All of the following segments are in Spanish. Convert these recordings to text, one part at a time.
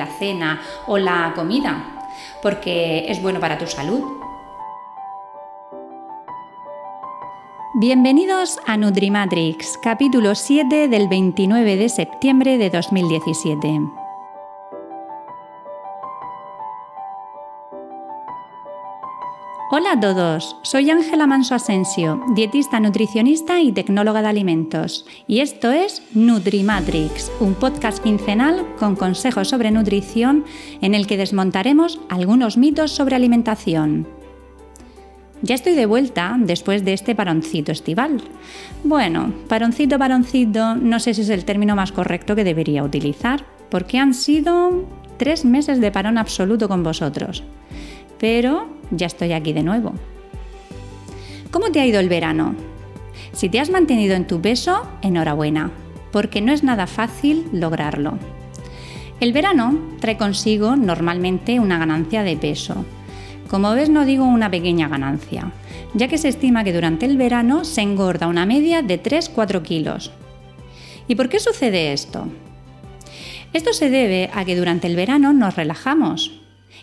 la cena o la comida porque es bueno para tu salud. Bienvenidos a Nutrimatrix, capítulo 7 del 29 de septiembre de 2017. Hola a todos, soy Ángela Manso Asensio, dietista nutricionista y tecnóloga de alimentos, y esto es Nutrimatrix, un podcast quincenal con consejos sobre nutrición en el que desmontaremos algunos mitos sobre alimentación. Ya estoy de vuelta después de este paroncito estival. Bueno, paroncito, paroncito, no sé si es el término más correcto que debería utilizar, porque han sido tres meses de parón absoluto con vosotros. Pero ya estoy aquí de nuevo. ¿Cómo te ha ido el verano? Si te has mantenido en tu peso, enhorabuena, porque no es nada fácil lograrlo. El verano trae consigo normalmente una ganancia de peso. Como ves no digo una pequeña ganancia, ya que se estima que durante el verano se engorda una media de 3-4 kilos. ¿Y por qué sucede esto? Esto se debe a que durante el verano nos relajamos,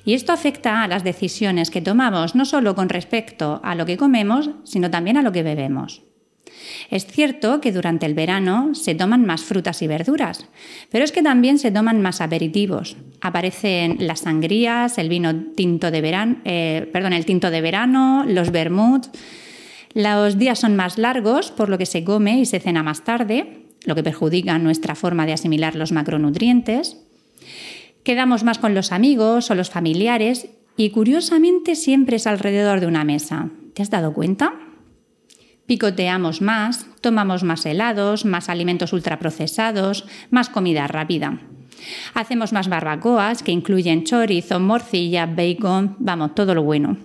y esto afecta a las decisiones que tomamos no solo con respecto a lo que comemos, sino también a lo que bebemos. Es cierto que durante el verano se toman más frutas y verduras, pero es que también se toman más aperitivos. Aparecen las sangrías, el vino tinto de verano, eh, perdón, el tinto de verano, los vermouth. Los días son más largos, por lo que se come y se cena más tarde, lo que perjudica nuestra forma de asimilar los macronutrientes. Quedamos más con los amigos o los familiares y curiosamente siempre es alrededor de una mesa. ¿Te has dado cuenta? Picoteamos más, tomamos más helados, más alimentos ultraprocesados, más comida rápida. Hacemos más barbacoas que incluyen chorizo, morcilla, bacon, vamos, todo lo bueno.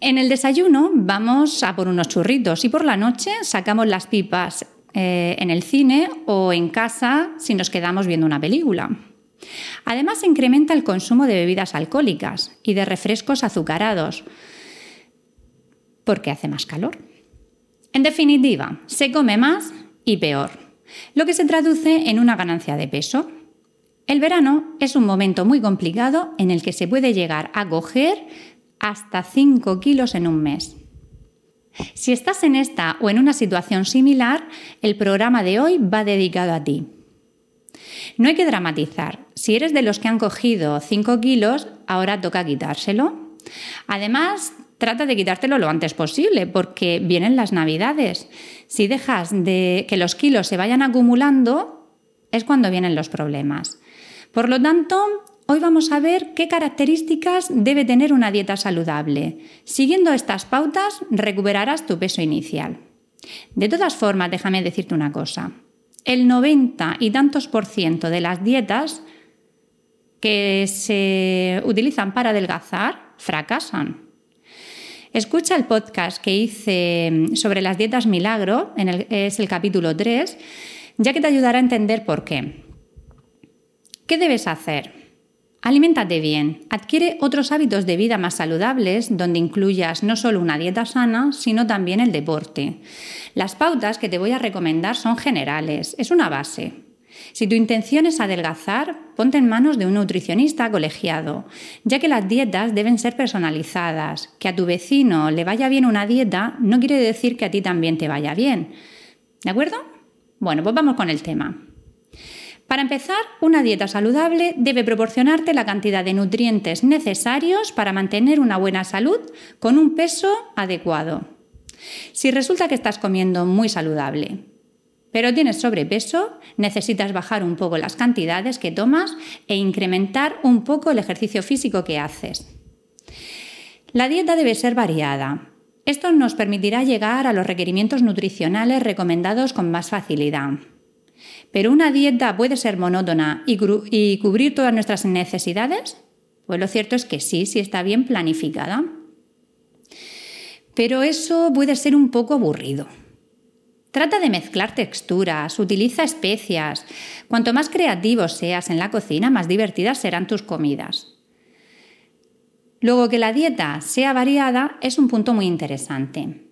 En el desayuno vamos a por unos churritos y por la noche sacamos las pipas eh, en el cine o en casa si nos quedamos viendo una película. Además, se incrementa el consumo de bebidas alcohólicas y de refrescos azucarados, porque hace más calor. En definitiva, se come más y peor, lo que se traduce en una ganancia de peso. El verano es un momento muy complicado en el que se puede llegar a coger hasta 5 kilos en un mes. Si estás en esta o en una situación similar, el programa de hoy va dedicado a ti. No hay que dramatizar. Si eres de los que han cogido 5 kilos, ahora toca quitárselo. Además, trata de quitártelo lo antes posible porque vienen las navidades. Si dejas de que los kilos se vayan acumulando, es cuando vienen los problemas. Por lo tanto, hoy vamos a ver qué características debe tener una dieta saludable. Siguiendo estas pautas, recuperarás tu peso inicial. De todas formas, déjame decirte una cosa el 90 y tantos por ciento de las dietas que se utilizan para adelgazar fracasan. Escucha el podcast que hice sobre las dietas milagro, es el capítulo 3, ya que te ayudará a entender por qué. ¿Qué debes hacer? Aliméntate bien, adquiere otros hábitos de vida más saludables donde incluyas no solo una dieta sana, sino también el deporte. Las pautas que te voy a recomendar son generales, es una base. Si tu intención es adelgazar, ponte en manos de un nutricionista colegiado, ya que las dietas deben ser personalizadas. Que a tu vecino le vaya bien una dieta no quiere decir que a ti también te vaya bien. ¿De acuerdo? Bueno, pues vamos con el tema. Para empezar, una dieta saludable debe proporcionarte la cantidad de nutrientes necesarios para mantener una buena salud con un peso adecuado. Si resulta que estás comiendo muy saludable, pero tienes sobrepeso, necesitas bajar un poco las cantidades que tomas e incrementar un poco el ejercicio físico que haces. La dieta debe ser variada. Esto nos permitirá llegar a los requerimientos nutricionales recomendados con más facilidad. Pero una dieta puede ser monótona y, cubrir todas nuestras necesidades? Pues lo cierto es que sí, si está bien planificada. Pero eso puede ser un poco aburrido. Trata de mezclar texturas, utiliza especias. Cuanto más creativo seas en la cocina, más divertidas serán tus comidas. Luego que la dieta sea variada es un punto muy interesante.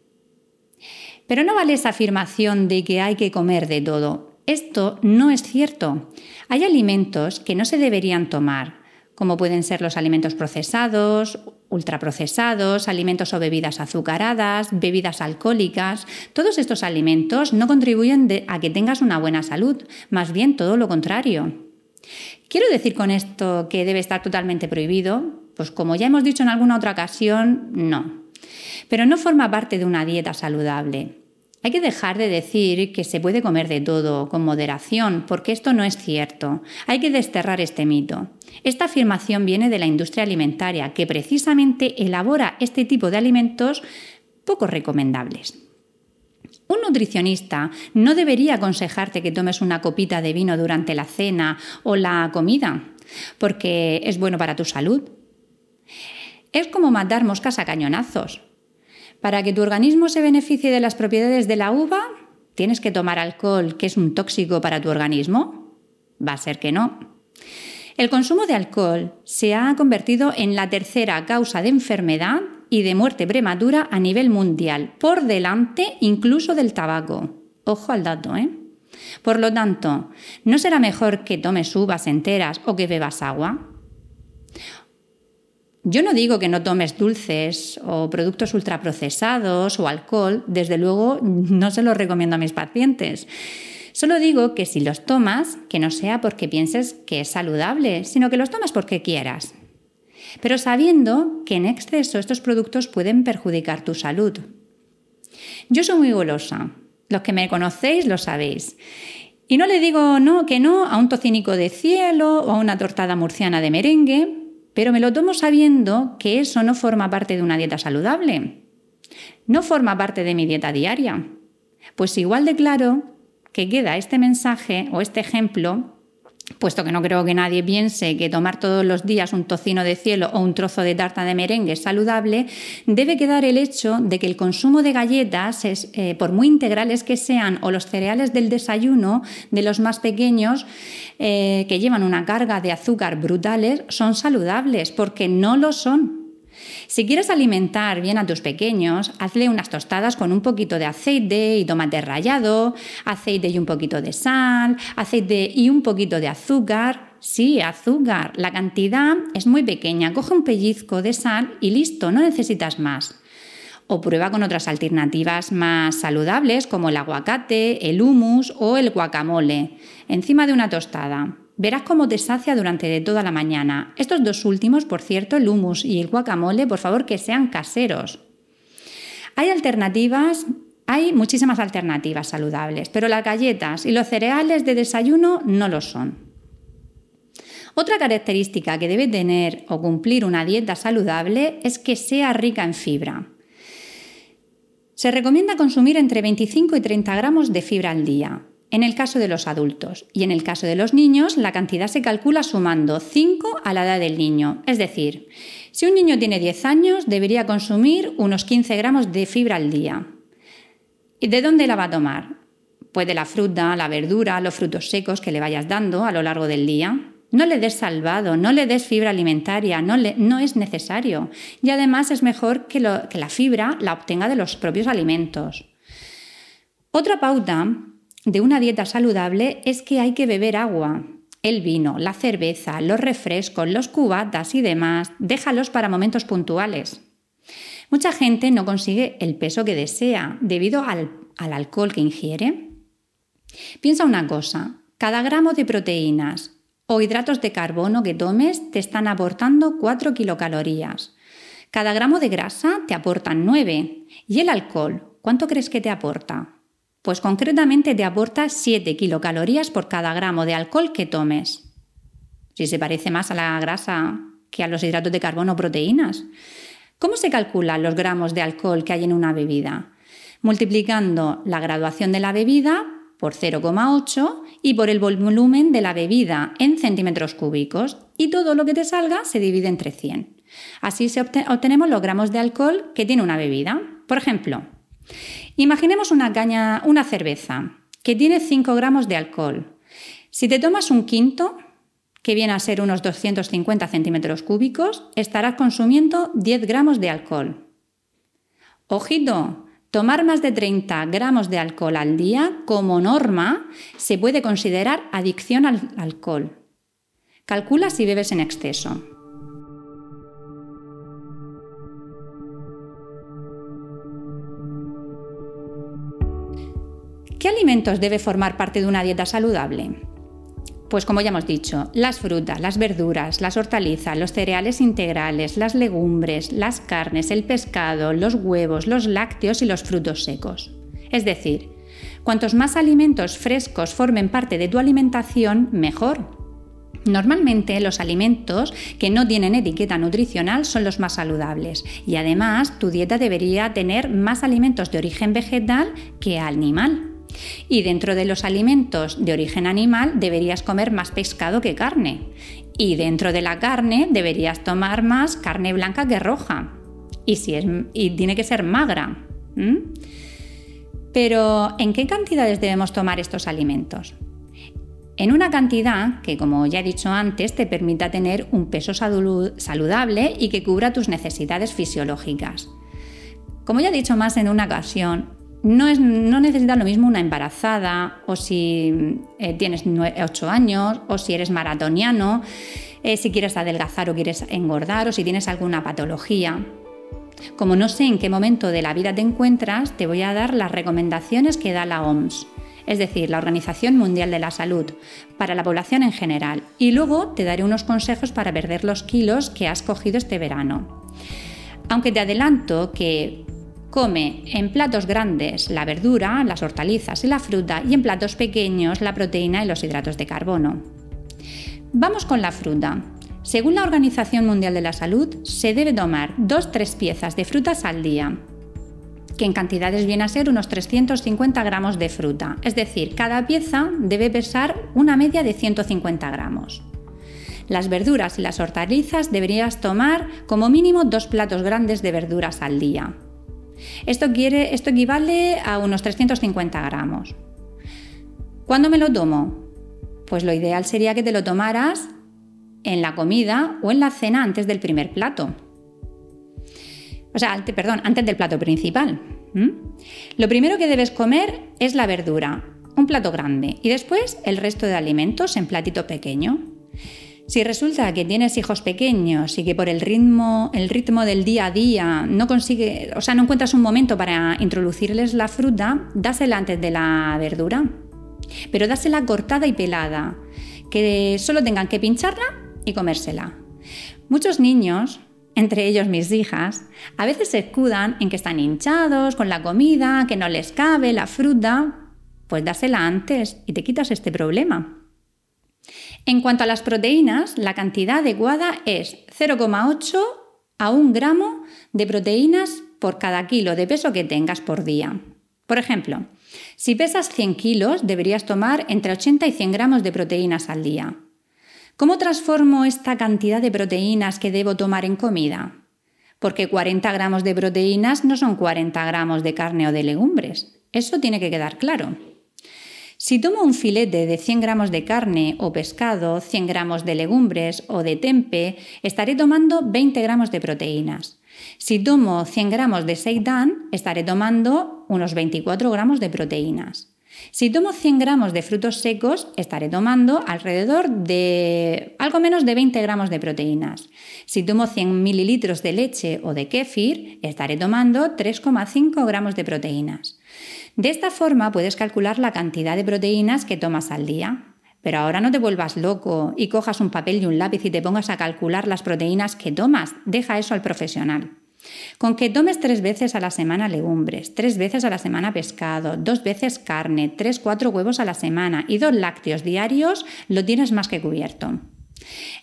Pero no vale esa afirmación de que hay que comer de todo. Esto no es cierto. Hay alimentos que no se deberían tomar, como pueden ser los alimentos procesados, ultraprocesados, alimentos o bebidas azucaradas, bebidas alcohólicas. Todos estos alimentos no contribuyen a que tengas una buena salud, más bien todo lo contrario. ¿Quiero decir con esto que debe estar totalmente prohibido? Pues como ya hemos dicho en alguna otra ocasión, no. Pero no forma parte de una dieta saludable. Hay que dejar de decir que se puede comer de todo con moderación, porque esto no es cierto. Hay que desterrar este mito. Esta afirmación viene de la industria alimentaria, que precisamente elabora este tipo de alimentos poco recomendables. Un nutricionista no debería aconsejarte que tomes una copita de vino durante la cena o la comida, porque es bueno para tu salud. Es como matar moscas a cañonazos. Para que tu organismo se beneficie de las propiedades de la uva, ¿tienes que tomar alcohol que es un tóxico para tu organismo? Va a ser que no. El consumo de alcohol se ha convertido en la tercera causa de enfermedad y de muerte prematura a nivel mundial, por delante incluso del tabaco. Ojo al dato, ¿eh? Por lo tanto, ¿no será mejor que tomes uvas enteras o que bebas agua? Yo no digo que no tomes dulces o productos ultraprocesados o alcohol, desde luego no se los recomiendo a mis pacientes. Solo digo que si los tomas, que no sea porque pienses que es saludable, sino que los tomas porque quieras. Pero sabiendo que en exceso estos productos pueden perjudicar tu salud. Yo soy muy golosa. Los que me conocéis lo sabéis. Y no le digo no que no a un tocinico de cielo o a una tortada murciana de merengue, pero me lo tomo sabiendo que eso no forma parte de una dieta saludable. No forma parte de mi dieta diaria. Pues igual de claro que queda este mensaje o este ejemplo puesto que no creo que nadie piense que tomar todos los días un tocino de cielo o un trozo de tarta de merengue es saludable, debe quedar el hecho de que el consumo de galletas, eh, por muy integrales que sean, o los cereales del desayuno de los más pequeños, eh, que llevan una carga de azúcar brutales, son saludables, porque no lo son. Si quieres alimentar bien a tus pequeños, hazle unas tostadas con un poquito de aceite y tomate rallado, aceite y un poquito de sal, aceite y un poquito de azúcar. Sí, azúcar. La cantidad es muy pequeña. Coge un pellizco de sal y listo, no necesitas más. O prueba con otras alternativas más saludables como el aguacate, el hummus o el guacamole, encima de una tostada. Verás cómo te sacia durante toda la mañana. Estos dos últimos, por cierto, el hummus y el guacamole, por favor que sean caseros. Hay alternativas, hay muchísimas alternativas saludables, pero las galletas y los cereales de desayuno no lo son. Otra característica que debe tener o cumplir una dieta saludable es que sea rica en fibra. Se recomienda consumir entre 25 y 30 gramos de fibra al día en el caso de los adultos. Y en el caso de los niños, la cantidad se calcula sumando 5 a la edad del niño. Es decir, si un niño tiene 10 años, debería consumir unos 15 gramos de fibra al día. ¿Y de dónde la va a tomar? Pues de la fruta, la verdura, los frutos secos que le vayas dando a lo largo del día. No le des salvado, no le des fibra alimentaria, no, no es necesario. Y además es mejor que, que la fibra la obtenga de los propios alimentos. Otra pauta de una dieta saludable es que hay que beber agua. El vino, la cerveza, los refrescos, los cubatas y demás, déjalos para momentos puntuales. Mucha gente no consigue el peso que desea debido al, al alcohol que ingiere. Piensa una cosa, cada gramo de proteínas o hidratos de carbono que tomes te están aportando 4 kilocalorías. Cada gramo de grasa te aportan 9. ¿Y el alcohol? ¿Cuánto crees que te aporta? Pues concretamente te aporta 7 kilocalorías por cada gramo de alcohol que tomes. Si se parece más a la grasa que a los hidratos de carbono o proteínas. ¿Cómo se calculan los gramos de alcohol que hay en una bebida? Multiplicando la graduación de la bebida por 0,8 y por el volumen de la bebida en centímetros cúbicos y todo lo que te salga se divide entre 100. Así se obtenemos los gramos de alcohol que tiene una bebida. Por ejemplo, imaginemos una cerveza que tiene 5 gramos de alcohol. Si te tomas un quinto, que viene a ser unos 250 centímetros cúbicos, estarás consumiendo 10 gramos de alcohol. Ojito, tomar más de 30 gramos de alcohol al día como norma se puede considerar adicción al alcohol. Calcula si bebes en exceso. ¿Qué alimentos debe formar parte de una dieta saludable? Pues como ya hemos dicho, las frutas, las verduras, las hortalizas, los cereales integrales, las legumbres, las carnes, el pescado, los huevos, los lácteos y los frutos secos. Es decir, cuantos más alimentos frescos formen parte de tu alimentación, mejor. Normalmente los alimentos que no tienen etiqueta nutricional son los más saludables y además tu dieta debería tener más alimentos de origen vegetal que animal. Y dentro de los alimentos de origen animal deberías comer más pescado que carne. Y dentro de la carne deberías tomar más carne blanca que roja. Y, si tiene que ser magra. Pero, ¿en qué cantidades debemos tomar estos alimentos? En una cantidad que, como ya he dicho antes, te permita tener un peso saludable y que cubra tus necesidades fisiológicas. Como ya he dicho más en una ocasión, no, es, no lo mismo una embarazada o si eh, tienes 8 años o si eres maratoniano, eh, si quieres adelgazar o quieres engordar o si tienes alguna patología. Como no sé en qué momento de la vida te encuentras, te voy a dar las recomendaciones que da la OMS, es decir, la Organización Mundial de la Salud, para la población en general. Y luego te daré unos consejos para perder los kilos que has cogido este verano. Aunque te adelanto que Come en platos grandes la verdura, las hortalizas y la fruta y en platos pequeños la proteína y los hidratos de carbono. Vamos con la fruta. Según la Organización Mundial de la Salud, se debe tomar 2-3 piezas de frutas al día, que en cantidades viene a ser unos 350 gramos de fruta, es decir, cada pieza debe pesar una media de 150 gramos. Las verduras y las hortalizas deberías tomar como mínimo dos platos grandes de verduras al día, esto, equivale a unos 350 gramos. ¿Cuándo me lo tomo? Pues lo ideal sería que te lo tomaras en la comida o en la cena antes del primer plato. O sea, perdón, antes del plato principal. Lo primero que debes comer es la verdura, un plato grande, y después el resto de alimentos en platito pequeño. Si resulta que tienes hijos pequeños y que por el ritmo, el ritmo del día a día no consigue, o sea, no encuentras un momento para introducirles la fruta, dásela antes de la verdura. Pero dásela cortada y pelada, que solo tengan que pincharla y comérsela. Muchos niños, entre ellos mis hijas, a veces se escudan en que están hinchados con la comida, que no les cabe la fruta. Pues dásela antes y te quitas este problema. En cuanto a las proteínas, la cantidad adecuada es 0,8 a 1 gramo de proteínas por cada kilo de peso que tengas por día. Por ejemplo, si pesas 100 kilos, deberías tomar entre 80 y 100 gramos de proteínas al día. ¿Cómo transformo esta cantidad de proteínas que debo tomar en comida? Porque 40 gramos de proteínas no son 40 gramos de carne o de legumbres. Eso tiene que quedar claro. Si tomo un filete de 100 gramos de carne o pescado, 100 gramos de legumbres o de tempe, estaré tomando 20 gramos de proteínas. Si tomo 100 gramos de seitan, estaré tomando unos 24 gramos de proteínas. Si tomo 100 gramos de frutos secos, estaré tomando alrededor de algo menos de 20 gramos de proteínas. Si tomo 100 mililitros de leche o de kéfir, estaré tomando 3,5 gramos de proteínas. De esta forma puedes calcular la cantidad de proteínas que tomas al día. Pero ahora no te vuelvas loco y cojas un papel y un lápiz y te pongas a calcular las proteínas que tomas. Deja eso al profesional. Con que tomes tres veces a la semana legumbres, tres veces a la semana pescado, dos veces carne, tres, cuatro huevos a la semana y dos lácteos diarios, lo tienes más que cubierto.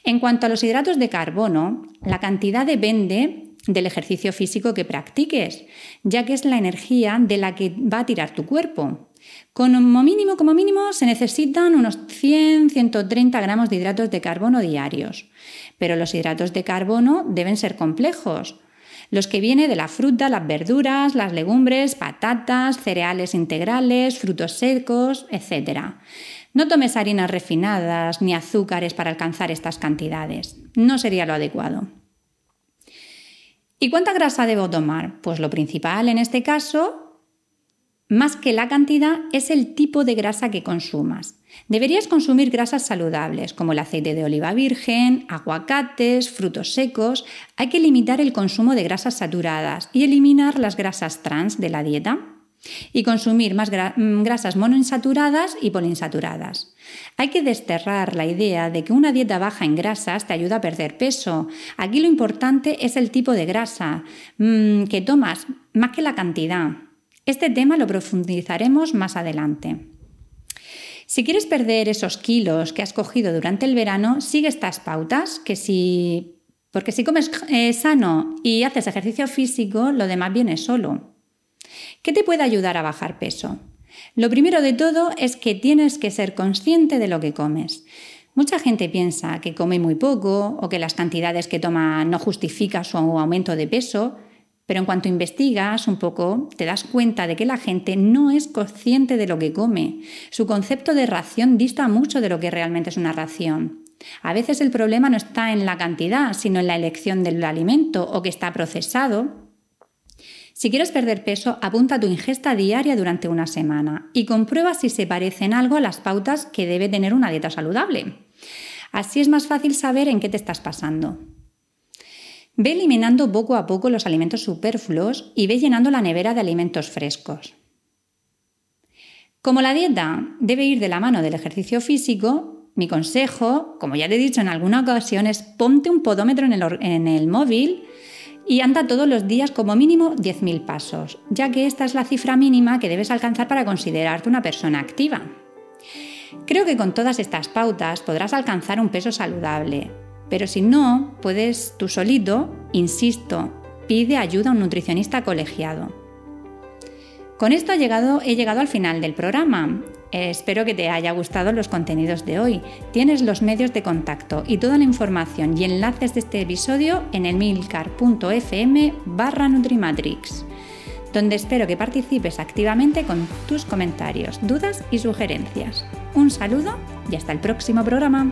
En cuanto a los hidratos de carbono, la cantidad depende del ejercicio físico que practiques, ya que es la energía de la que va a tirar tu cuerpo. Como mínimo, como mínimo, se necesitan unos 100-130 gramos de hidratos de carbono diarios. Pero los hidratos de carbono deben ser complejos. Los que vienen de la fruta, las verduras, las legumbres, patatas, cereales integrales, frutos secos, etc. No tomes harinas refinadas ni azúcares para alcanzar estas cantidades. No sería lo adecuado. ¿Y cuánta grasa debo tomar? Pues lo principal en este caso más que la cantidad es el tipo de grasa que consumas. Deberías consumir grasas saludables como el aceite de oliva virgen, aguacates, frutos secos. Hay que limitar el consumo de grasas saturadas y eliminar las grasas trans de la dieta. Y consumir más mm, grasas monoinsaturadas y poliinsaturadas. Hay que desterrar la idea de que una dieta baja en grasas te ayuda a perder peso. Aquí lo importante es el tipo de grasa mm, que tomas, más que la cantidad. Este tema lo profundizaremos más adelante. Si quieres perder esos kilos que has cogido durante el verano, sigue estas pautas, que si, porque si comes eh, sano y haces ejercicio físico, lo demás viene solo. ¿Qué te puede ayudar a bajar peso? Lo primero de todo es que tienes que ser consciente de lo que comes. Mucha gente piensa que come muy poco o que las cantidades que toma no justifican su aumento de peso, pero en cuanto investigas un poco, te das cuenta de que la gente no es consciente de lo que come. Su concepto de ración dista mucho de lo que realmente es una ración. A veces el problema no está en la cantidad, sino en la elección del alimento o que está procesado. Si quieres perder peso, apunta tu ingesta diaria durante una semana y comprueba si se parecen algo a las pautas que debe tener una dieta saludable. Así es más fácil saber en qué te estás pasando. Ve eliminando poco a poco los alimentos superfluos y ve llenando la nevera de alimentos frescos. Como la dieta debe ir de la mano del ejercicio físico, mi consejo, como ya te he dicho en alguna ocasión, es ponte un podómetro en el, en el móvil y anda todos los días como mínimo 10.000 pasos, ya que esta es la cifra mínima que debes alcanzar para considerarte una persona activa. Creo que con todas estas pautas podrás alcanzar un peso saludable, pero si no, puedes tú solito, insisto, pide ayuda a un nutricionista colegiado. Con esto he llegado, he llegado al final del programa. Espero que te haya gustado los contenidos de hoy. Tienes los medios de contacto y toda la información y enlaces de este episodio en el milcar.fm barra Nutrimatrix, donde espero que participes activamente con tus comentarios, dudas y sugerencias. Un saludo y hasta el próximo programa.